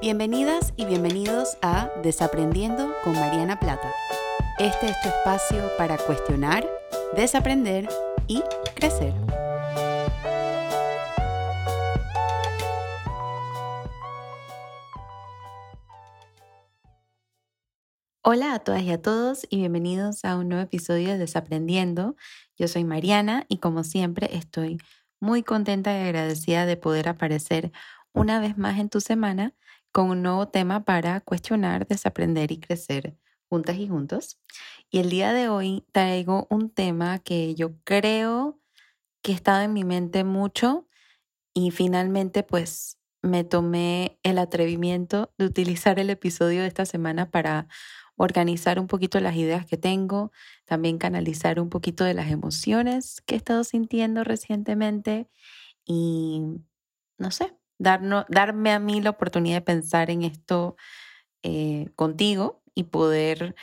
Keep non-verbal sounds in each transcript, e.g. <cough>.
Bienvenidas y bienvenidos a Desaprendiendo con Mariana Plata. Este es tu espacio para cuestionar, desaprender y crecer. Hola a todas y a todos y bienvenidos a un nuevo episodio de Desaprendiendo. Yo soy Mariana y como siempre estoy muy contenta y agradecida de poder aparecer una vez más en tu semana con un nuevo tema para cuestionar, desaprender y crecer juntas y juntos. Y el día de hoy traigo un tema que yo creo que ha estado en mi mente mucho y finalmente pues me tomé el atrevimiento de utilizar el episodio de esta semana para organizar un poquito las ideas que tengo, también canalizar un poquito de las emociones que he estado sintiendo recientemente y no sé, darme a mí la oportunidad de pensar en esto eh, contigo y poder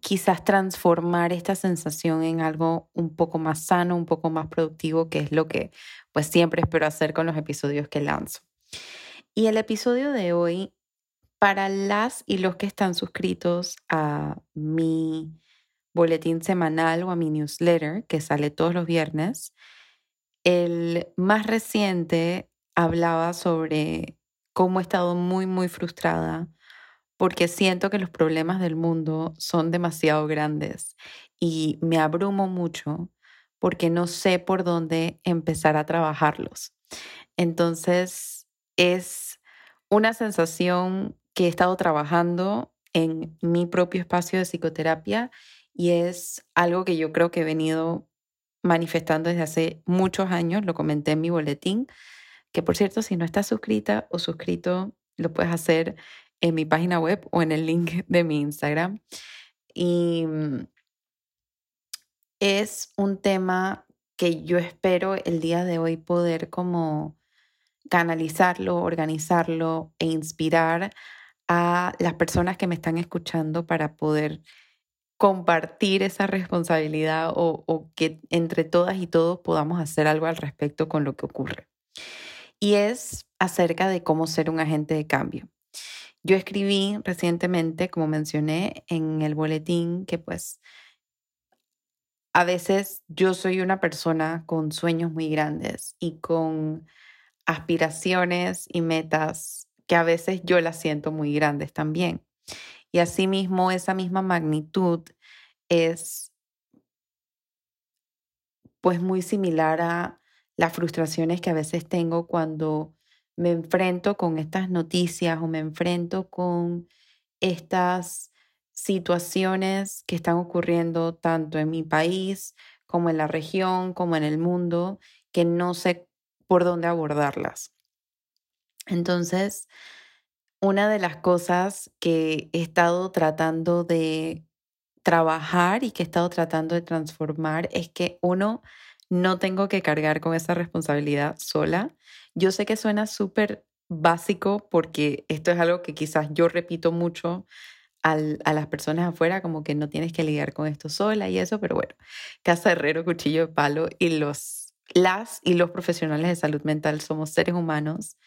quizás transformar esta sensación en algo un poco más sano, un poco más productivo, que es lo que pues siempre espero hacer con los episodios que lanzo. Y el episodio de hoy, para las y los que están suscritos a mi boletín semanal o a mi newsletter, que sale todos los viernes, el más reciente hablaba sobre cómo he estado muy, muy frustrada porque siento que los problemas del mundo son demasiado grandes y me abrumo mucho porque no sé por dónde empezar a trabajarlos. Entonces, es una sensación que he estado trabajando en mi propio espacio de psicoterapia y es algo que yo creo que he venido manifestando desde hace muchos años, lo comenté en mi boletín, que por cierto, si no estás suscrita o suscrito, lo puedes hacer en mi página web o en el link de mi Instagram. Y mm, es un tema que yo espero el día de hoy poder como canalizarlo, organizarlo e inspirar a las personas que me están escuchando para poder compartir esa responsabilidad o, o que entre todas y todos podamos hacer algo al respecto con lo que ocurre y es acerca de cómo ser un agente de cambio. Yo escribí recientemente, como mencioné en el boletín, que pues a veces yo soy una persona con sueños muy grandes y con aspiraciones y metas que a veces yo las siento muy grandes también. Y asimismo, esa misma magnitud es pues muy similar a las frustraciones que a veces tengo cuando me enfrento con estas noticias o me enfrento con estas situaciones que están ocurriendo tanto en mi país como en la región, como en el mundo, que no sé por dónde abordarlas. Entonces, una de las cosas que he estado tratando de trabajar y que he estado tratando de transformar es que uno no tengo que cargar con esa responsabilidad sola. Yo sé que suena súper básico porque esto es algo que quizás yo repito mucho a las personas afuera, como que no tienes que lidiar con esto sola y eso, pero bueno, casa herrero, cuchillo de palo y los, las y los profesionales de salud mental somos seres humanos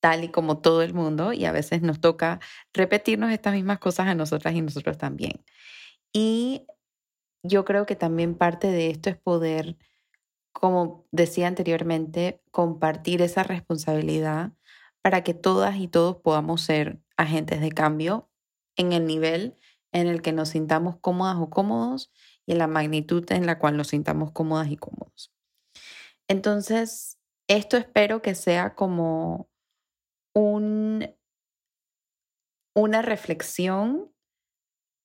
tal y como todo el mundo y a veces nos toca repetirnos estas mismas cosas a nosotras y nosotros también. Y yo creo que también parte de esto es poder como decía anteriormente, compartir esa responsabilidad para que todas y todos podamos ser agentes de cambio en el nivel en el que nos sintamos cómodas o cómodos y en la magnitud en la cual nos sintamos cómodas y cómodos. Entonces, esto espero que sea como un, una reflexión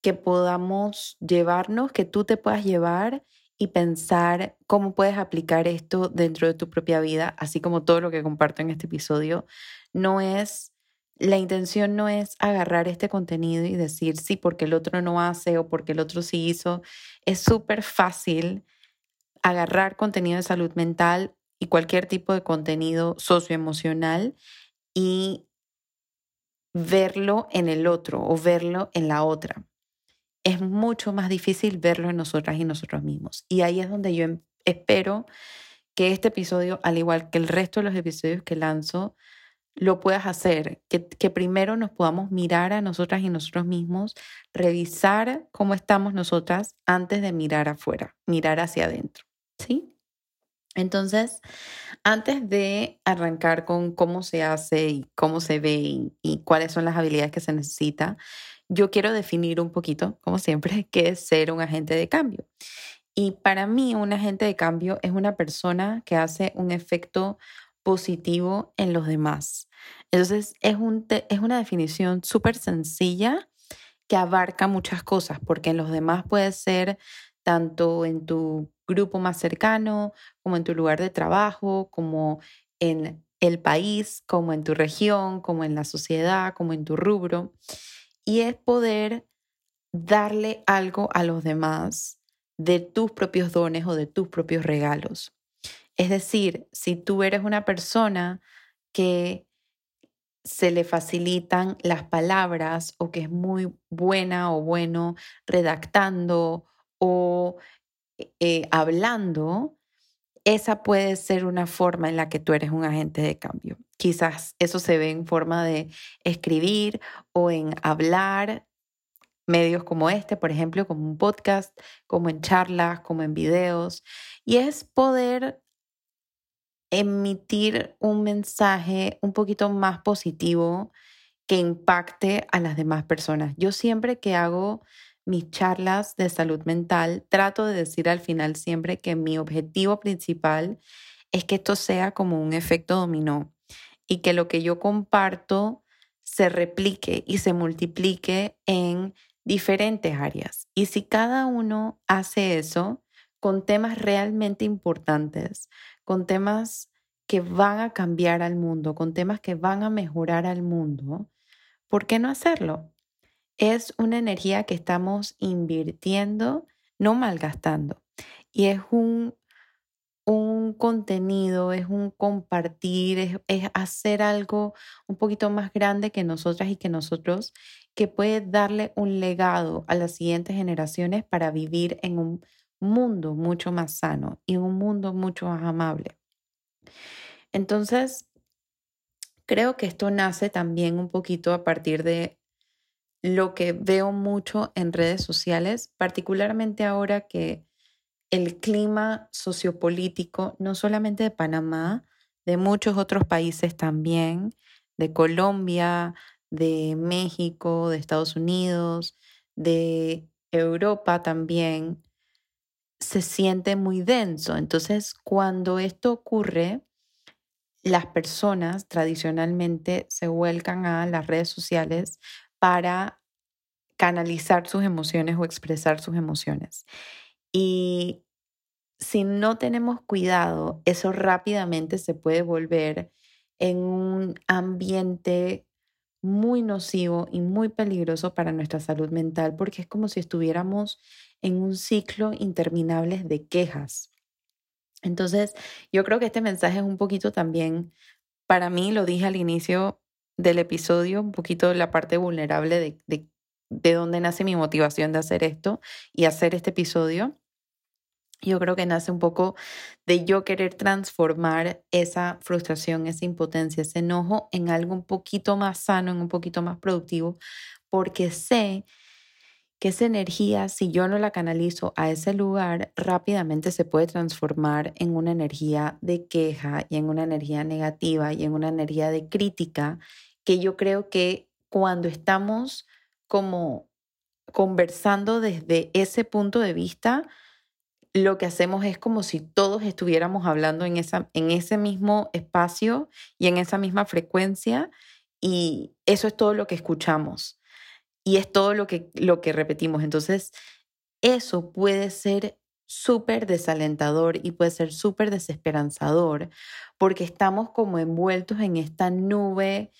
que podamos llevarnos, que tú te puedas llevar y pensar cómo puedes aplicar esto dentro de tu propia vida, así como todo lo que comparto en este episodio. No es, la intención no es agarrar este contenido y decir sí porque el otro no hace o porque el otro sí hizo. Es súper fácil agarrar contenido de salud mental y cualquier tipo de contenido socioemocional y verlo en el otro o verlo en la otra es mucho más difícil verlo en nosotras y nosotros mismos. Y ahí es donde yo em, espero que este episodio, al igual que el resto de los episodios que lanzo, lo puedas hacer, que, primero nos podamos mirar a nosotras y nosotros mismos, revisar cómo estamos nosotras antes de mirar afuera, mirar hacia adentro, ¿sí? Entonces, antes de arrancar con cómo se hace y cómo se ve y cuáles son las habilidades que se necesita, yo quiero definir un poquito, como siempre, <laughs> qué es ser un agente de cambio. Y para mí, un agente de cambio es una persona que hace un efecto positivo en los demás. Entonces, es, un es una definición súper sencilla que abarca muchas cosas, porque en los demás puede ser tanto en tu grupo más cercano, como en tu lugar de trabajo, como en el país, como en tu región, como en la sociedad, como en tu rubro. Y es poder darle algo a los demás de tus propios dones o de tus propios regalos. Es decir, si tú eres una persona que se le facilitan las palabras o que es muy buena o bueno redactando o eh, hablando, esa puede ser una forma en la que tú eres un agente de cambio. Quizás eso se ve en forma de escribir o en hablar, medios como este, por ejemplo, como un podcast, como en charlas, como en videos, y es poder emitir un mensaje un poquito más positivo que impacte a las demás personas. Yo siempre que hago mis charlas de salud mental, trato de decir al final siempre que mi objetivo principal es que esto sea como un efecto dominó y que lo que yo comparto se replique y se multiplique en diferentes áreas. Y si cada uno hace eso con temas realmente importantes, con temas que van a cambiar al mundo, con temas que van a mejorar al mundo, ¿por qué no hacerlo? Es una energía que estamos invirtiendo, no malgastando. Y es un, un contenido, es un compartir, es, es, hacer algo un poquito más grande que nosotras y que nosotros, que puede darle un legado a las siguientes generaciones para vivir en un mundo mucho más sano y un mundo mucho más amable. Entonces, creo que esto nace también un poquito a partir de lo que veo mucho en redes sociales, particularmente ahora que el clima sociopolítico, no solamente de Panamá, de muchos otros países también, de Colombia, de México, de Estados Unidos, de Europa también, se siente muy denso. Entonces, cuando esto ocurre, las personas tradicionalmente se vuelcan a las redes sociales para canalizar sus emociones o expresar sus emociones. Y si no tenemos cuidado, eso rápidamente se puede volver en un ambiente muy nocivo y muy peligroso para nuestra salud mental porque es como si estuviéramos en un ciclo interminable de quejas. Entonces, yo creo que este mensaje es un poquito también, para mí, lo dije al inicio, del episodio, un poquito la parte vulnerable de, de, de dónde nace mi motivación de hacer esto y hacer este episodio. Yo creo que nace un poco de yo querer transformar esa frustración, esa impotencia, ese enojo en algo un poquito más sano, en un poquito más productivo, porque sé que esa energía, si yo no la canalizo a ese lugar, rápidamente se puede transformar en una energía de queja y en una energía negativa y en una energía de crítica que yo creo que cuando estamos como conversando desde ese punto de vista, lo que hacemos es como si todos estuviéramos hablando en, esa, en ese mismo espacio y en esa misma frecuencia y eso es todo lo que escuchamos y es todo lo que, lo que repetimos. Entonces, eso puede ser súper desalentador y puede ser súper desesperanzador porque estamos como envueltos en esta nube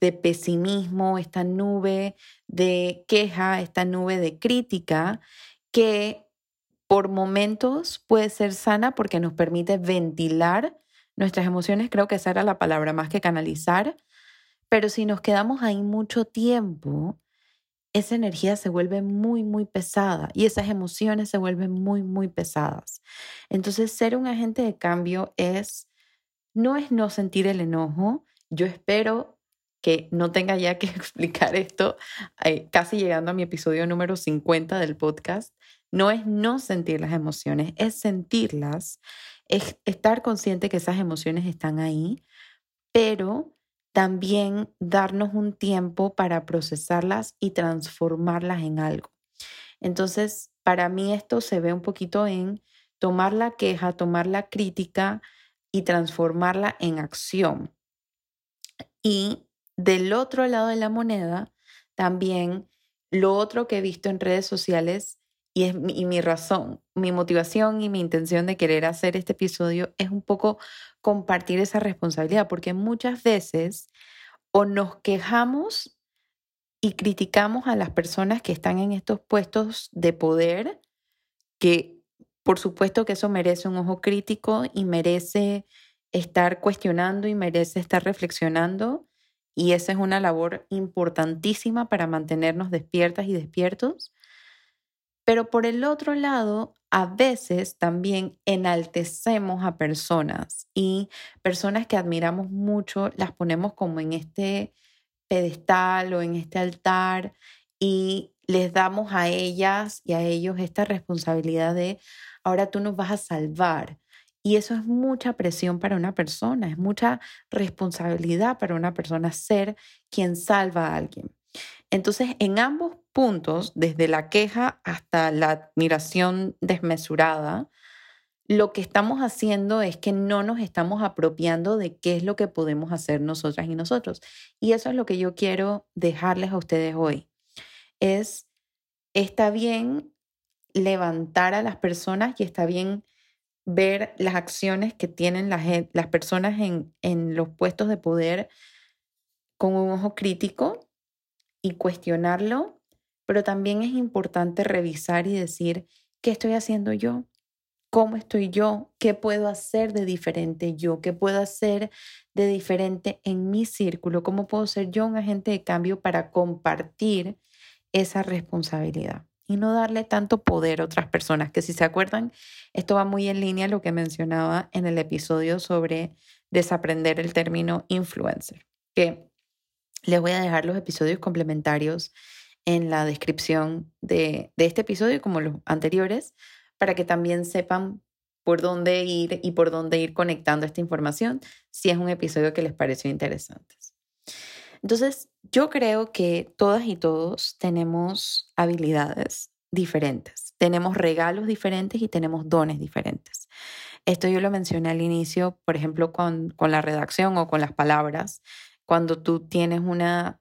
de pesimismo, esta nube de queja, esta nube de crítica que por momentos puede ser sana porque nos permite ventilar nuestras emociones, creo que esa era la palabra más que canalizar, pero si nos quedamos ahí mucho tiempo, esa energía se vuelve muy, muy pesada y esas emociones se vuelven muy, muy pesadas. Entonces, ser un agente de cambio es, no es no sentir el enojo, yo espero que no tenga ya que <laughs> explicar esto, eh, casi llegando a mi episodio número 50 del podcast, no es no sentir las emociones, es sentirlas, es estar consciente que esas emociones están ahí, pero también darnos un tiempo para procesarlas y transformarlas en algo. Entonces, para mí esto se ve un poquito en tomar la queja, tomar la crítica y transformarla en acción. Y del otro lado de la moneda, también lo otro que he visto en redes sociales y es mi, y mi razón, mi motivación y mi intención de querer hacer este episodio es un poco compartir esa responsabilidad, porque muchas veces o nos quejamos y criticamos a las personas que están en estos puestos de poder, que por supuesto que eso merece un ojo crítico y merece estar cuestionando y merece estar reflexionando. Y esa es una labor importantísima para mantenernos despiertas y despiertos. Pero por el otro lado, a veces también enaltecemos a personas y personas que admiramos mucho las ponemos como en este pedestal o en este altar y les damos a ellas y a ellos esta responsabilidad de ahora tú nos vas a salvar. Y eso es mucha presión para una persona, es mucha responsabilidad para una persona ser quien salva a alguien. Entonces, en ambos puntos, desde la queja hasta la admiración desmesurada, lo que estamos haciendo es que no nos estamos apropiando de qué es lo que podemos hacer nosotras y nosotros. Y eso es lo que yo quiero dejarles a ustedes hoy. Es, está bien levantar a las personas y está bien ver las acciones que tienen las, personas en, en los puestos de poder con un ojo crítico y cuestionarlo, pero también es importante revisar y decir, ¿qué estoy haciendo yo? ¿Cómo estoy yo? ¿Qué puedo hacer de diferente yo? ¿Qué puedo hacer de diferente en mi círculo? ¿Cómo puedo ser yo un agente de cambio para compartir esa responsabilidad? Y no darle tanto poder a otras personas, que si se acuerdan, esto va muy en línea a lo que mencionaba en el episodio sobre desaprender el término influencer, que les voy a dejar los episodios complementarios en la descripción de, este episodio como los anteriores para que también sepan por dónde ir y por dónde ir conectando esta información si es un episodio que les pareció interesante. Entonces, yo creo que todas y todos tenemos habilidades diferentes, tenemos regalos diferentes y tenemos dones diferentes. Esto yo lo mencioné al inicio, por ejemplo, con, con la redacción o con las palabras cuando tú tienes una,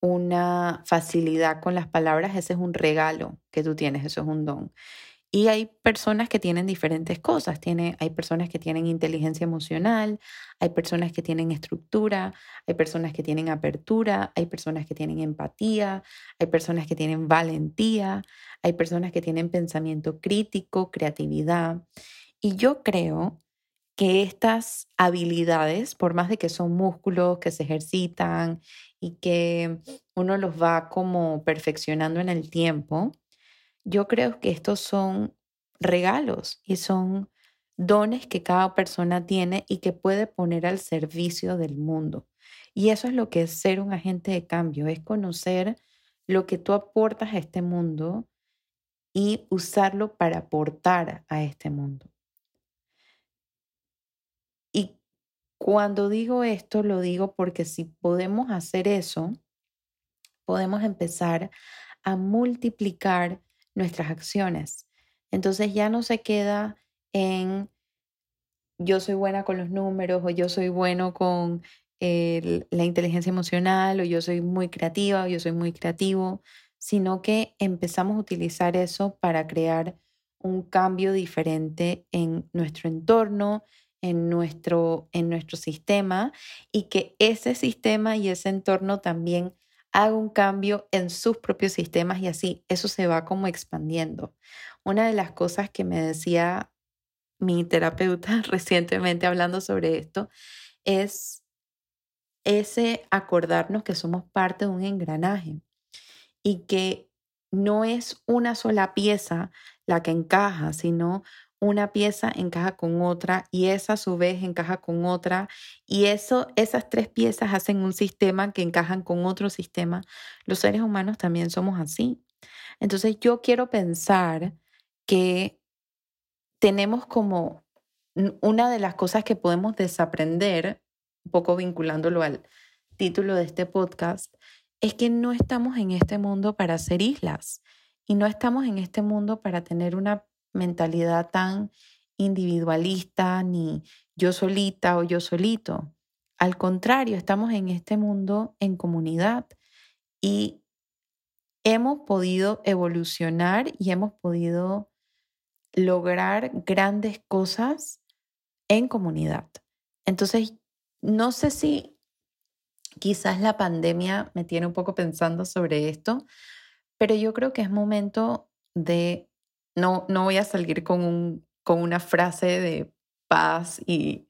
una facilidad con las palabras, ese es un regalo que tú tienes, eso es un don. Y hay personas que tienen diferentes cosas. Tiene, hay personas que tienen inteligencia emocional, hay personas que tienen estructura, hay personas que tienen apertura, hay personas que tienen empatía, hay personas que tienen valentía, hay personas que tienen pensamiento crítico, creatividad. Y yo creo que estas habilidades, por más de que son músculos que se ejercitan y que uno los va como perfeccionando en el tiempo, yo creo que estos son regalos y son dones que cada persona tiene y que puede poner al servicio del mundo. Y eso es lo que es ser un agente de cambio, es conocer lo que tú aportas a este mundo y usarlo para aportar a este mundo. Cuando digo esto, lo digo porque si podemos hacer eso, podemos empezar a multiplicar nuestras acciones. Entonces ya no se queda en yo soy buena con los números o yo soy bueno con la inteligencia emocional o yo soy muy creativa o yo soy muy creativo, sino que empezamos a utilizar eso para crear un cambio diferente en nuestro entorno, en nuestro, en nuestro sistema y que ese sistema y ese entorno también haga un cambio en sus propios sistemas y así eso se va como expandiendo. Una de las cosas que me decía mi terapeuta <laughs> recientemente hablando sobre esto es ese acordarnos que somos parte de un engranaje y que no es una sola pieza la que encaja, sino una pieza encaja con otra y esa a su vez encaja con otra y eso esas tres piezas hacen un sistema que encajan con otro sistema. Los seres humanos también somos así. Entonces yo quiero pensar que tenemos como una de las cosas que podemos desaprender, un poco vinculándolo al título de este podcast, es que no estamos en este mundo para ser islas y no estamos en este mundo para tener una mentalidad tan individualista ni yo solita o yo solito. Al contrario, estamos en este mundo en comunidad y hemos podido evolucionar y hemos podido lograr grandes cosas en comunidad. Entonces, no sé si quizás la pandemia me tiene un poco pensando sobre esto, pero yo creo que es momento de no, no voy a salir con, un, con una frase de paz y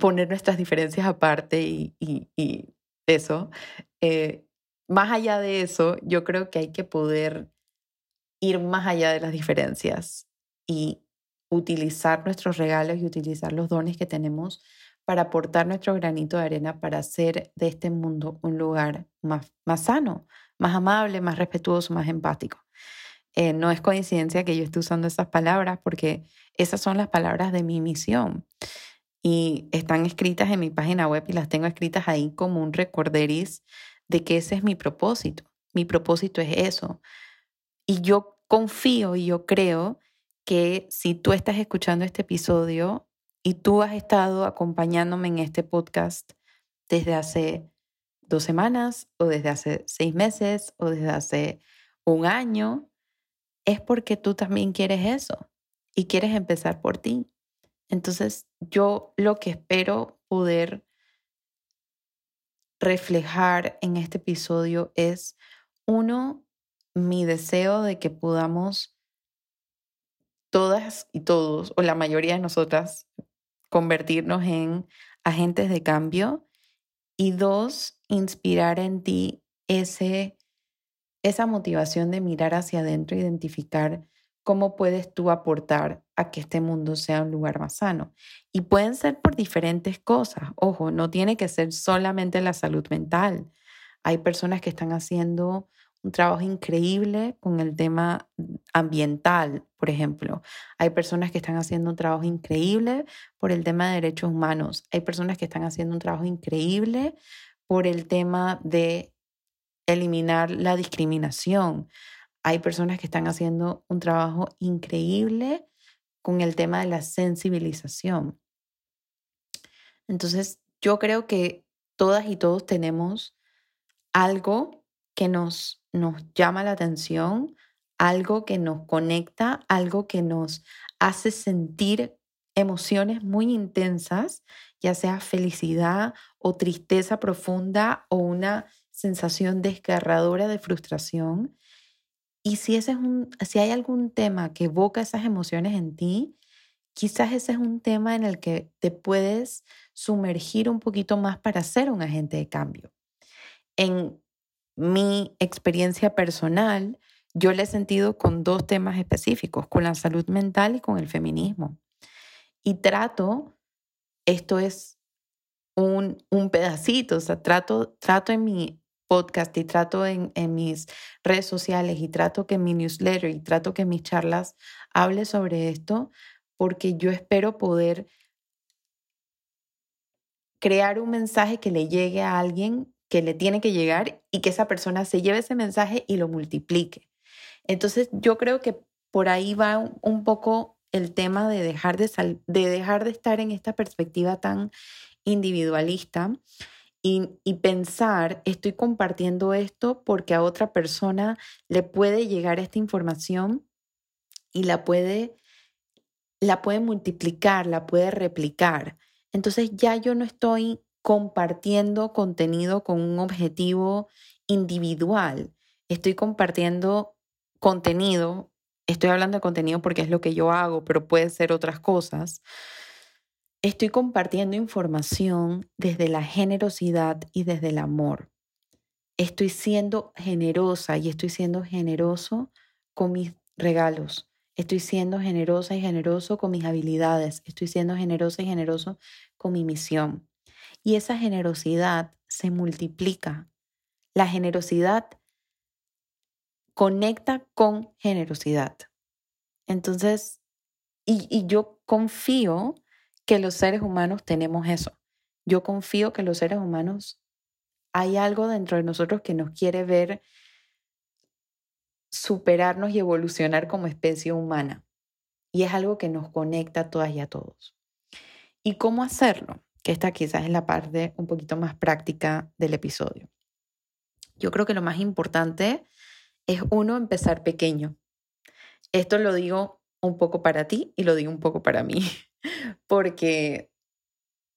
poner nuestras diferencias aparte y, y, eso. Eh, más allá de eso, yo creo que hay que poder ir más allá de las diferencias y utilizar nuestros regalos y utilizar los dones que tenemos para aportar nuestro granito de arena para hacer de este mundo un lugar más, más sano, más amable, más respetuoso, más empático. Eh, no es coincidencia que yo esté usando esas palabras porque esas son las palabras de mi misión y están escritas en mi página web y las tengo escritas ahí como un recorderis de que ese es mi propósito. Mi propósito es eso. Y yo confío y yo creo que si tú estás escuchando este episodio y tú has estado acompañándome en este podcast desde hace dos semanas o desde hace seis meses o desde hace un año, es porque tú también quieres eso y quieres empezar por ti. Entonces, yo lo que espero poder reflejar en este episodio es, uno, mi deseo de que podamos todas y todos, o la mayoría de nosotras, convertirnos en agentes de cambio. Y dos, inspirar en ti ese esa motivación de mirar hacia adentro, identificar cómo puedes tú aportar a que este mundo sea un lugar más sano. Y pueden ser por diferentes cosas. Ojo, no tiene que ser solamente la salud mental. Hay personas que están haciendo un trabajo increíble con el tema ambiental, por ejemplo. Hay personas que están haciendo un trabajo increíble por el tema de derechos humanos. Hay personas que están haciendo un trabajo increíble por el tema de eliminar la discriminación. Hay personas que están haciendo un trabajo increíble con el tema de la sensibilización. Entonces, yo creo que todas y todos tenemos algo que nos, nos llama la atención, algo que nos conecta, algo que nos hace sentir emociones muy intensas, ya sea felicidad o tristeza profunda o una sensación desgarradora de frustración. Y si, ese es un, si hay algún tema que evoca esas emociones en ti, quizás ese es un tema en el que te puedes sumergir un poquito más para ser un agente de cambio. En mi experiencia personal, yo le he sentido con dos temas específicos, con la salud mental y con el feminismo. Y trato, esto es un, un pedacito, o sea, trato, trato en mi podcast y trato en, mis redes sociales y trato que mi newsletter y trato que mis charlas hable sobre esto, porque yo espero poder crear un mensaje que le llegue a alguien que le tiene que llegar y que esa persona se lleve ese mensaje y lo multiplique. Entonces yo creo que por ahí va un, poco el tema de dejar de, de dejar de estar en esta perspectiva tan individualista y, pensar, estoy compartiendo esto porque a otra persona le puede llegar esta información y la puede, la puede multiplicar, la puede replicar. Entonces ya yo no estoy compartiendo contenido con un objetivo individual, estoy compartiendo contenido, estoy hablando de contenido porque es lo que yo hago, pero puede ser otras cosas Estoy compartiendo información desde la generosidad y desde el amor. Estoy siendo generosa y estoy siendo generoso con mis regalos. Estoy siendo generosa y generoso con mis habilidades. Estoy siendo generosa y generoso con mi misión. Y esa generosidad se multiplica. La generosidad conecta con generosidad. Entonces, y, y, yo confío que los seres humanos tenemos eso. Yo confío que los seres humanos hay algo dentro de nosotros que nos quiere ver superarnos y evolucionar como especie humana. Y es algo que nos conecta a todas y a todos. ¿Y cómo hacerlo? Que esta quizás es la parte un poquito más práctica del episodio. Yo creo que lo más importante es uno empezar pequeño. Esto lo digo un poco para ti y lo digo un poco para mí, <laughs> porque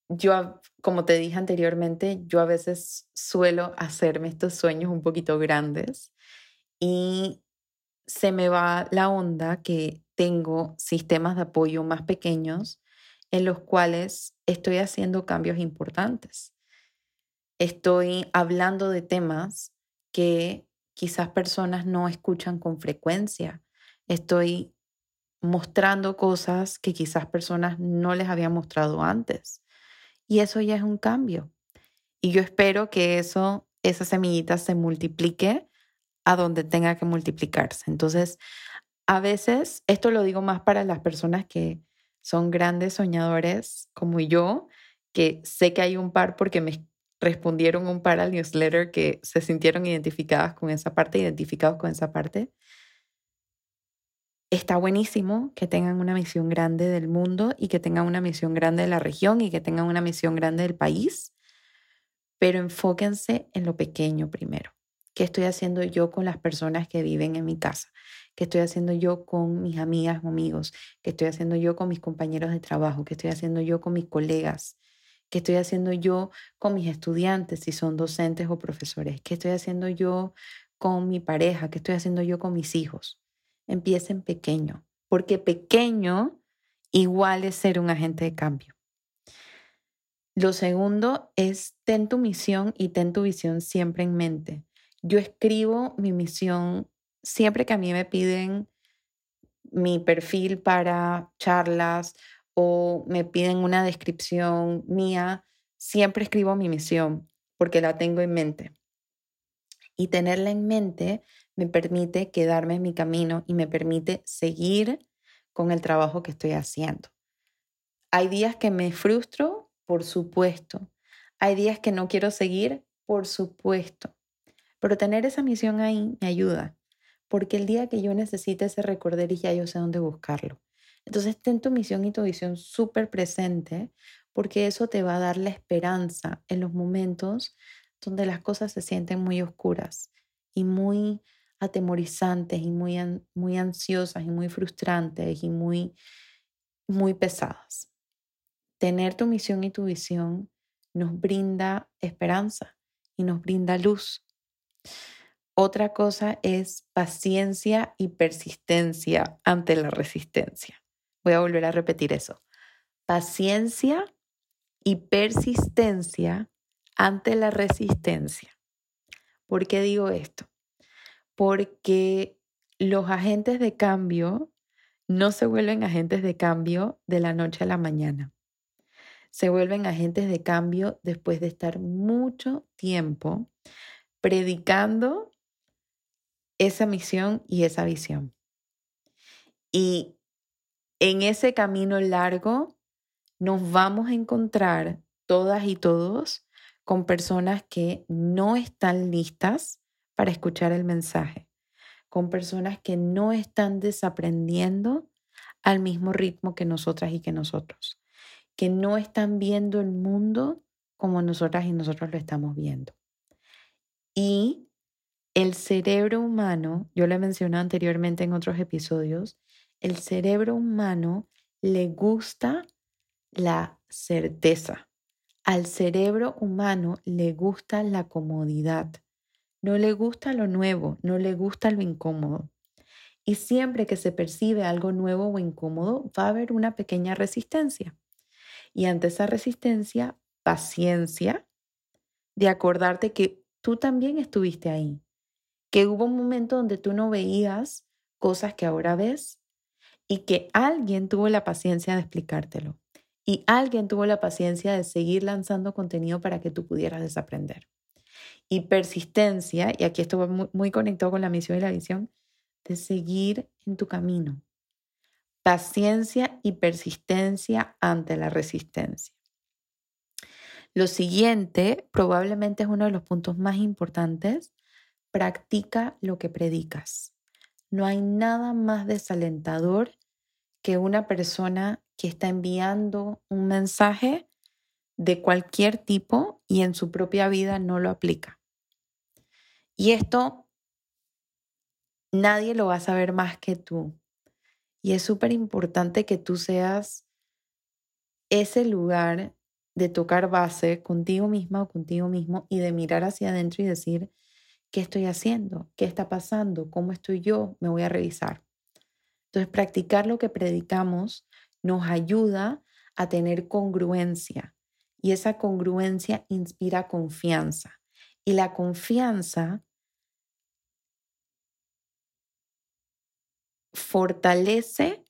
yo, como te dije anteriormente, yo a veces suelo hacerme estos sueños un poquito grandes y se me va la onda que tengo sistemas de apoyo más pequeños en los cuales estoy haciendo cambios importantes. Estoy hablando de temas que quizás personas no escuchan con frecuencia. Estoy mostrando cosas que quizás personas no les había mostrado antes. Y eso ya es un cambio. Y yo espero que eso, esa semillita se multiplique a donde tenga que multiplicarse. Entonces, a veces, esto lo digo más para las personas que son grandes soñadores como yo, que sé que hay un par porque me respondieron un par al newsletter que se sintieron identificadas con esa parte, identificados con esa parte. Está buenísimo que tengan una misión grande del mundo y que tengan una misión grande de la región y que tengan una misión grande del país, pero enfóquense en lo pequeño primero. ¿Qué estoy haciendo yo con las personas que viven en mi casa? ¿Qué estoy haciendo yo con mis amigas o amigos? ¿Qué estoy haciendo yo con mis compañeros de trabajo? ¿Qué estoy haciendo yo con mis colegas? ¿Qué estoy haciendo yo con mis estudiantes, si son docentes o profesores? ¿Qué estoy haciendo yo con mi pareja? ¿Qué estoy haciendo yo con mis hijos? Empiecen pequeño, porque pequeño igual es ser un agente de cambio. Lo segundo es ten tu misión y ten tu visión siempre en mente. Yo escribo mi misión siempre que a mí me piden mi perfil para charlas o me piden una descripción mía, siempre escribo mi misión porque la tengo en mente. Y tenerla en mente me permite quedarme en mi camino y me permite seguir con el trabajo que estoy haciendo. Hay días que me frustro, por supuesto. Hay días que no quiero seguir, por supuesto. Pero tener esa misión ahí me ayuda, porque el día que yo necesite ese recorder ya yo sé dónde buscarlo. Entonces ten tu misión y tu visión súper presente, porque eso te va a dar la esperanza en los momentos donde las cosas se sienten muy oscuras y muy atemorizantes y muy, muy ansiosas y muy frustrantes y muy, muy pesadas. Tener tu misión y tu visión nos brinda esperanza y nos brinda luz. Otra cosa es paciencia y persistencia ante la resistencia. Voy a volver a repetir eso. Paciencia y persistencia ante la resistencia. ¿Por qué digo esto? Porque los agentes de cambio no se vuelven agentes de cambio de la noche a la mañana. Se vuelven agentes de cambio después de estar mucho tiempo predicando esa misión y esa visión. Y en ese camino largo nos vamos a encontrar todas y todos con personas que no están listas para escuchar el mensaje, con personas que no están desaprendiendo al mismo ritmo que nosotras y que nosotros, que no están viendo el mundo como nosotras y nosotros lo estamos viendo. Y el cerebro humano, yo lo he mencionado anteriormente en otros episodios, el cerebro humano le gusta la certeza. Al cerebro humano le gusta la comodidad. No le gusta lo nuevo, no le gusta lo incómodo. Y siempre que se percibe algo nuevo o incómodo, va a haber una pequeña resistencia. Y ante esa resistencia, paciencia de acordarte que tú también estuviste ahí, que hubo un momento donde tú no veías cosas que ahora ves y que alguien tuvo la paciencia de explicártelo y alguien tuvo la paciencia de seguir lanzando contenido para que tú pudieras desaprender. Y persistencia, y aquí esto va muy, muy conectado con la misión y la visión, de seguir en tu camino. Paciencia y persistencia ante la resistencia. Lo siguiente probablemente es uno de los puntos más importantes. Practica lo que predicas. No hay nada más desalentador que una persona que está enviando un mensaje de cualquier tipo y en su propia vida no lo aplica. Y esto nadie lo va a saber más que tú. Y es súper importante que tú seas ese lugar de tocar base contigo misma o contigo mismo y de mirar hacia adentro y decir, ¿qué estoy haciendo? ¿Qué está pasando? ¿Cómo estoy yo? Me voy a revisar. Entonces, practicar lo que predicamos nos ayuda a tener congruencia y esa congruencia inspira confianza. Y la confianza fortalece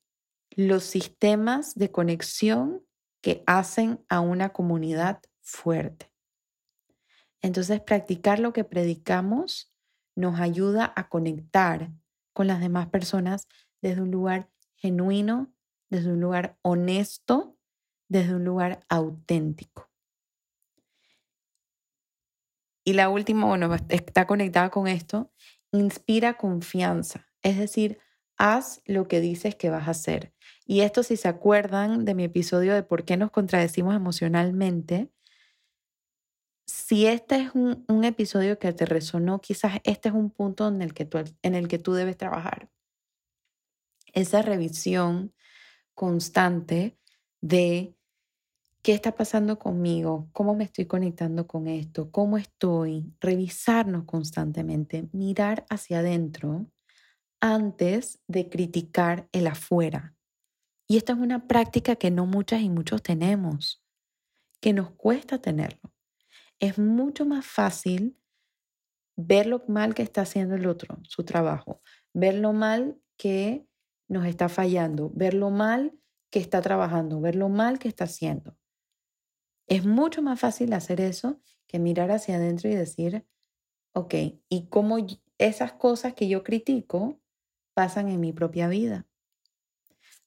los sistemas de conexión que hacen a una comunidad fuerte. Entonces, practicar lo que predicamos nos ayuda a conectar con las demás personas desde un lugar genuino, desde un lugar honesto, desde un lugar auténtico. Y la última, bueno, está conectada con esto, inspira confianza, es decir, haz lo que dices que vas a hacer. Y esto, si se acuerdan de mi episodio de por qué nos contradecimos emocionalmente, si este es un, episodio que te resonó, quizás este es un punto en el, que tú, en el que tú debes trabajar. Esa revisión constante de qué está pasando conmigo, cómo me estoy conectando con esto, cómo estoy, revisarnos constantemente, mirar hacia adentro antes de criticar el afuera. Y esta es una práctica que no muchas y muchos tenemos, que nos cuesta tenerlo. Es mucho más fácil ver lo mal que está haciendo el otro, su trabajo, ver lo mal que nos está fallando, ver lo mal que está trabajando, ver lo mal que está haciendo. Es mucho más fácil hacer eso que mirar hacia adentro y decir, ok, ¿y cómo esas cosas que yo critico pasan en mi propia vida?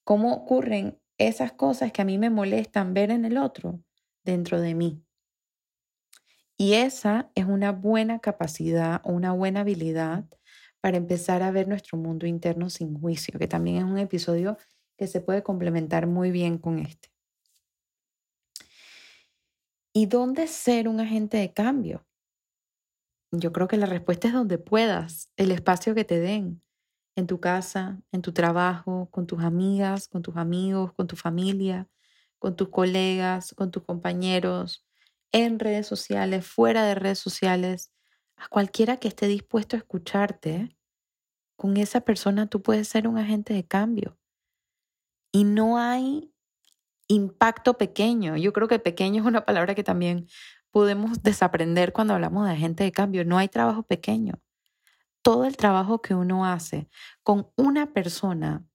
¿Cómo ocurren esas cosas que a mí me molestan ver en el otro dentro de mí? Y esa es una buena capacidad una buena habilidad para empezar a ver nuestro mundo interno sin juicio, que también es un episodio que se puede complementar muy bien con este. ¿Y dónde ser un agente de cambio? Yo creo que la respuesta es donde puedas, el espacio que te den, en tu casa, en tu trabajo, con tus amigas, con tus amigos, con tu familia, con tus colegas, con tus compañeros, en redes sociales, fuera de redes sociales, a cualquiera que esté dispuesto a escucharte, con esa persona tú puedes ser un agente de cambio. Y no hay impacto pequeño. Yo creo que pequeño es una palabra que también podemos desaprender cuando hablamos de agente de cambio. No hay trabajo pequeño todo el trabajo que uno hace con una persona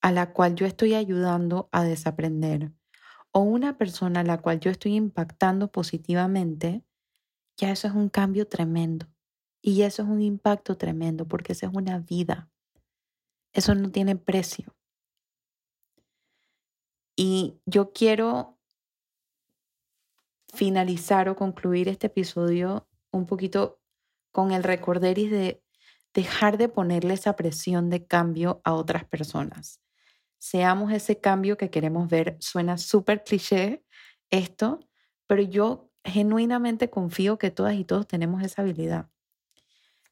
a la cual yo estoy ayudando a desaprender o una persona a la cual yo estoy impactando positivamente, ya eso es un cambio tremendo. Y eso es un impacto tremendo porque eso es una vida. Eso no tiene precio. Y yo quiero finalizar o concluir este episodio un poquito con el recorderis de dejar de ponerle esa presión de cambio a otras personas. Seamos ese cambio que queremos ver. Suena súper cliché esto, pero yo genuinamente confío que todas y todos tenemos esa habilidad.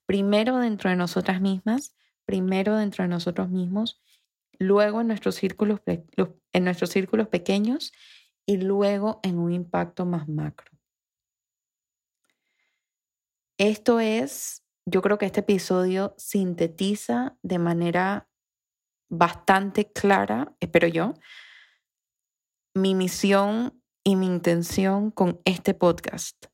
Primero dentro de nosotras mismas, primero dentro de nosotros mismos, luego en nuestros círculos, en nuestros círculos pequeños y luego en un impacto más macro. Esto es, yo creo que este episodio sintetiza de manera bastante clara, espero yo, mi misión y mi intención con este podcast.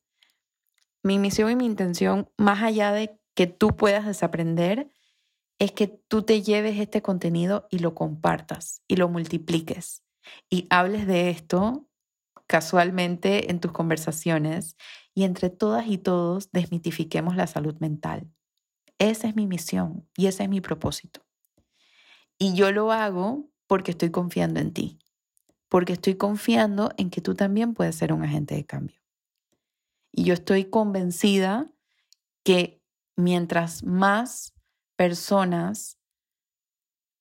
Mi misión y mi intención, más allá de que tú puedas desaprender, es que tú te lleves este contenido y lo compartas y lo multipliques y hables de esto casualmente en tus conversaciones y entre todas y todos desmitifiquemos la salud mental. Esa es mi misión y ese es mi propósito. Y yo lo hago porque estoy confiando en ti, porque estoy confiando en que tú también puedes ser un agente de cambio. Y yo estoy convencida que mientras más personas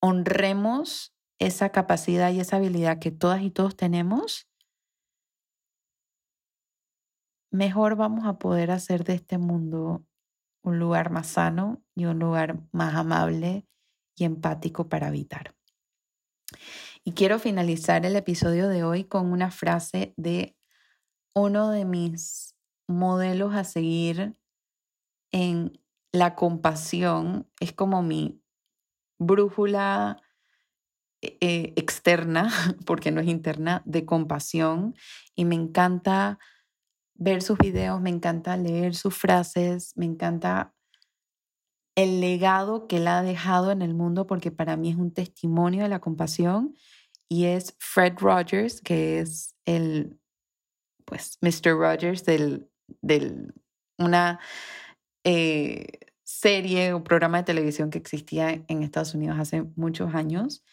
honremos esa capacidad y esa habilidad que todas y todos tenemos, mejor vamos a poder hacer de este mundo un lugar más sano y un lugar más amable y empático para habitar. Y quiero finalizar el episodio de hoy con una frase de uno de mis modelos a seguir en la compasión. Es como mi brújula eh, externa, <laughs> porque no es interna, de compasión. Y me encanta ver sus videos, me encanta leer sus frases, me encanta el legado que él ha dejado en el mundo, porque para mí es un testimonio de la compasión. Y es Fred Rogers, que es el, pues, Mr. Rogers del, del una eh, serie o programa de televisión que existía en Estados Unidos hace muchos años.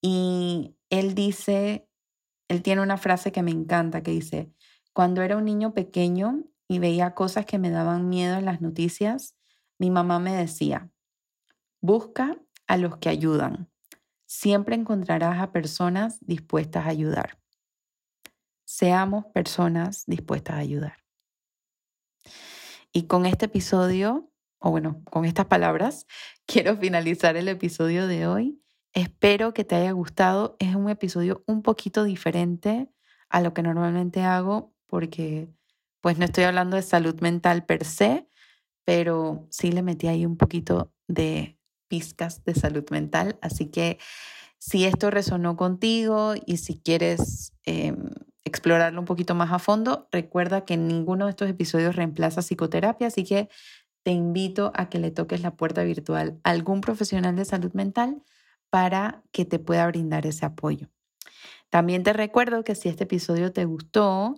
Y él dice, él tiene una frase que me encanta, que dice, cuando era un niño pequeño y veía cosas que me daban miedo en las noticias, mi mamá me decía, busca a los que ayudan. Siempre encontrarás a personas dispuestas a ayudar. Seamos personas dispuestas a ayudar. Y con este episodio, o bueno, con estas palabras, <laughs> quiero finalizar el episodio de hoy. Espero que te haya gustado. Es un episodio un poquito diferente a lo que normalmente hago porque pues no estoy hablando de salud mental per se, pero sí le metí ahí un poquito de pizcas de salud mental. Así que si esto resonó contigo y si quieres em, explorarlo un poquito más a fondo, recuerda que ninguno de estos episodios reemplaza psicoterapia, así que te invito a que le toques la puerta virtual a algún profesional de salud mental para que te pueda brindar ese apoyo. También te recuerdo que si este episodio te gustó,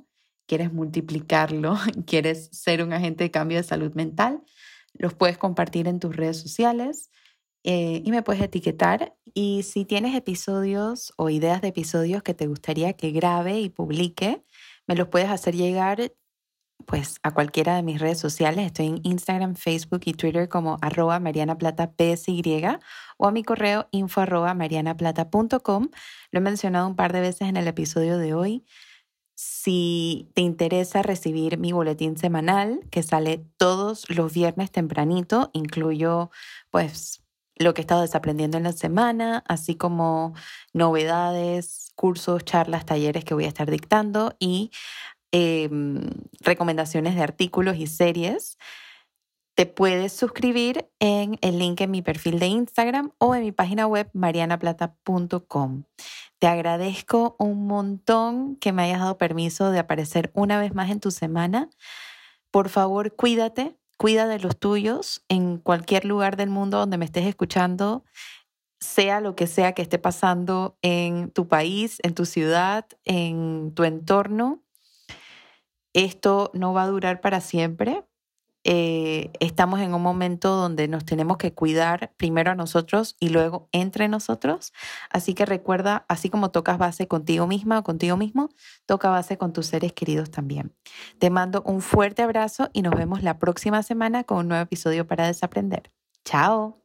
quieres multiplicarlo, <laughs> quieres ser un agente de cambio de salud mental, los puedes compartir en tus redes sociales eh, y me puedes etiquetar. Y si tienes episodios o ideas de episodios que te gustaría que grabe y publique, me los puedes hacer llegar pues a cualquiera de mis redes sociales. Estoy en Instagram, Facebook y Twitter como arroba marianaplata.psy o a mi correo info arroba marianaplata.com. Lo he mencionado un par de veces en el episodio de hoy. Si te interesa recibir mi boletín semanal que sale todos los viernes tempranito, incluyo pues lo que he estado desaprendiendo en la semana, así como novedades, cursos, charlas, talleres que voy a estar dictando y em, recomendaciones de artículos y series. Te puedes suscribir en el link en mi perfil de Instagram o en mi página web marianaplata.com. Te agradezco un montón que me hayas dado permiso de aparecer una vez más en tu semana. Por favor, cuídate, cuida de los tuyos en cualquier lugar del mundo donde me estés escuchando, sea lo que sea que esté pasando en tu país, en tu ciudad, en tu entorno. Esto no va a durar para siempre. Eh, estamos en un momento donde nos tenemos que cuidar primero a nosotros y luego entre nosotros. Así que recuerda, así como tocas base contigo misma o contigo mismo, toca base con tus seres queridos también. Te mando un fuerte abrazo y nos vemos la próxima semana con un nuevo episodio para desaprender. Chao.